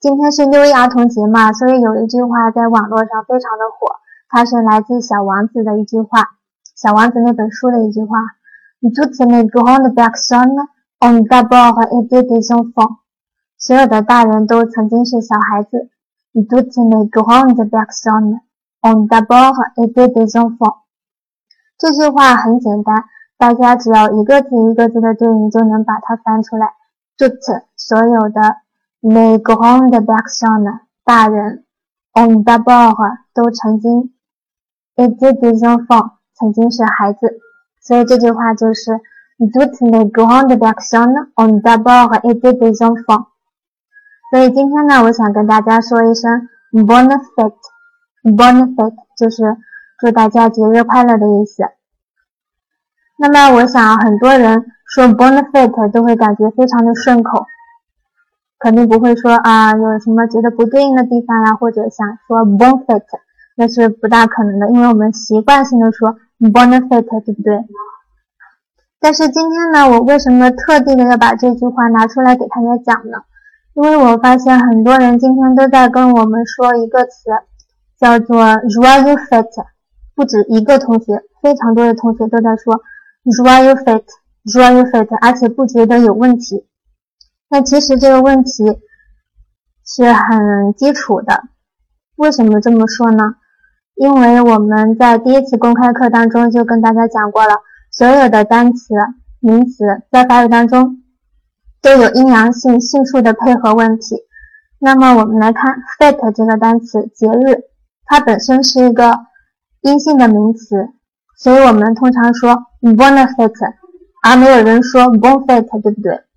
今天是六一儿童节嘛，所以有一句话在网络上非常的火，它是来自小王子的一句话，小王子那本书的一句话，你读起那 ground back son on double 和 a division four 所有的大人都曾经是小孩子，你读起那 ground back son on double 和 a division four 这句话很简单，大家只要一个字一个字的对应就能把它翻出来。就这所有的。Les grandes personnes，大人，ont d'abord 都曾经，été des enfants，曾经是孩子，所以这句话就是 toutes les grandes personnes ont d'abord été des enfants。所以今天呢，我想跟大家说一声 bonne fête，bonne fête 就是祝大家节日快乐的意思。那么我想很多人说 bonne fête 都会感觉非常的顺口。肯定不会说啊，有什么觉得不对应的地方呀，或者想说 bon fête，那是不大可能的，因为我们习惯性的说 bon fête，对不对？但是今天呢，我为什么特地的要把这句话拿出来给大家讲呢？因为我发现很多人今天都在跟我们说一个词，叫做 joyeux fête，不止一个同学，非常多的同学都在说 joyeux fête，joyeux fête，而且不觉得有问题。那其实这个问题是很基础的，为什么这么说呢？因为我们在第一次公开课当中就跟大家讲过了，所有的单词、名词在法语当中都有阴阳性性数的配合问题。那么我们来看 fete 这个单词，节日，它本身是一个阴性的名词，所以我们通常说 bonne fete，而没有人说 bon fete，对不对？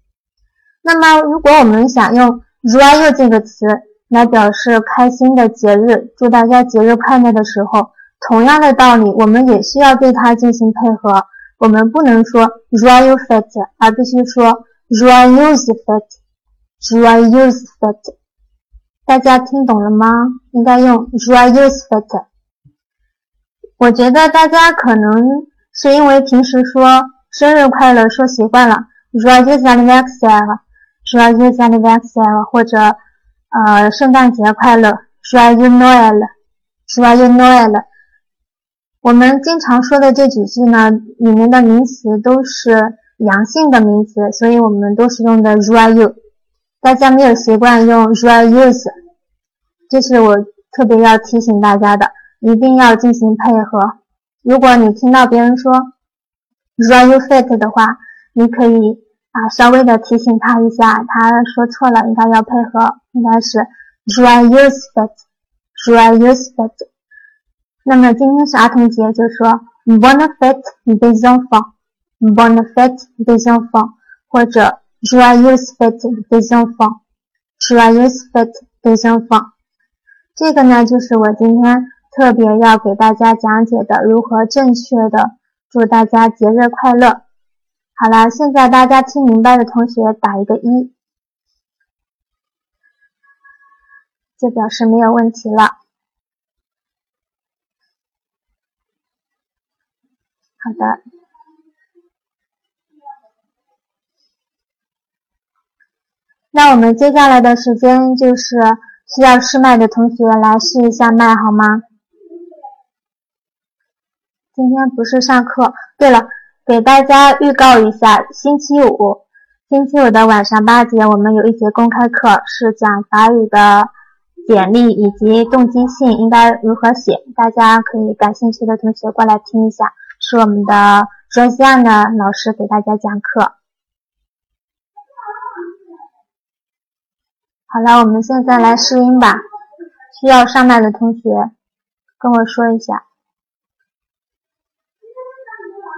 那么，如果我们想用 joyeux 这个词来表示开心的节日，祝大家节日快乐的时候，同样的道理，我们也需要对它进行配合。我们不能说 joyeux fête，而必须说 joyeuse fête，joyeuse fête。大家听懂了吗？应该用 joyeuse fête。我觉得大家可能是因为平时说生日快乐说习惯了，joyeuse anniversaire。Joyeux anniversaire，或者呃圣诞节快乐，Joyeux Noël，Joyeux Noël。我们经常说的这几句呢，里面的名词都是阳性的名词，所以我们都是用的 Joyeux。大家没有习惯用 Joyeuse，这是我特别要提醒大家的，一定要进行配合。如果你听到别人说 Joyeux fête 的话，你可以。啊，稍微的提醒他一下，他说错了，应该要配合，应该是 joyeux fête，joyeux fête。那么今天是儿童节，就说 bonne fête des enfants，bonne fête des enfants，或者 joyeux fête des enfants，joyeux fête des enfants。这个呢，就是我今天特别要给大家讲解的，如何正确的祝大家节日快乐。好了，现在大家听明白的同学打一个一，就表示没有问题了。好的，那我们接下来的时间就是需要试麦的同学来试一下麦，好吗？今天不是上课。对了。给大家预告一下，星期五，星期五的晚上八点，我们有一节公开课，是讲法语的简历以及动机性应该如何写。大家可以感兴趣的同学过来听一下，是我们的专西安的老师给大家讲课。好了，我们现在来试音吧。需要上麦的同学跟我说一下。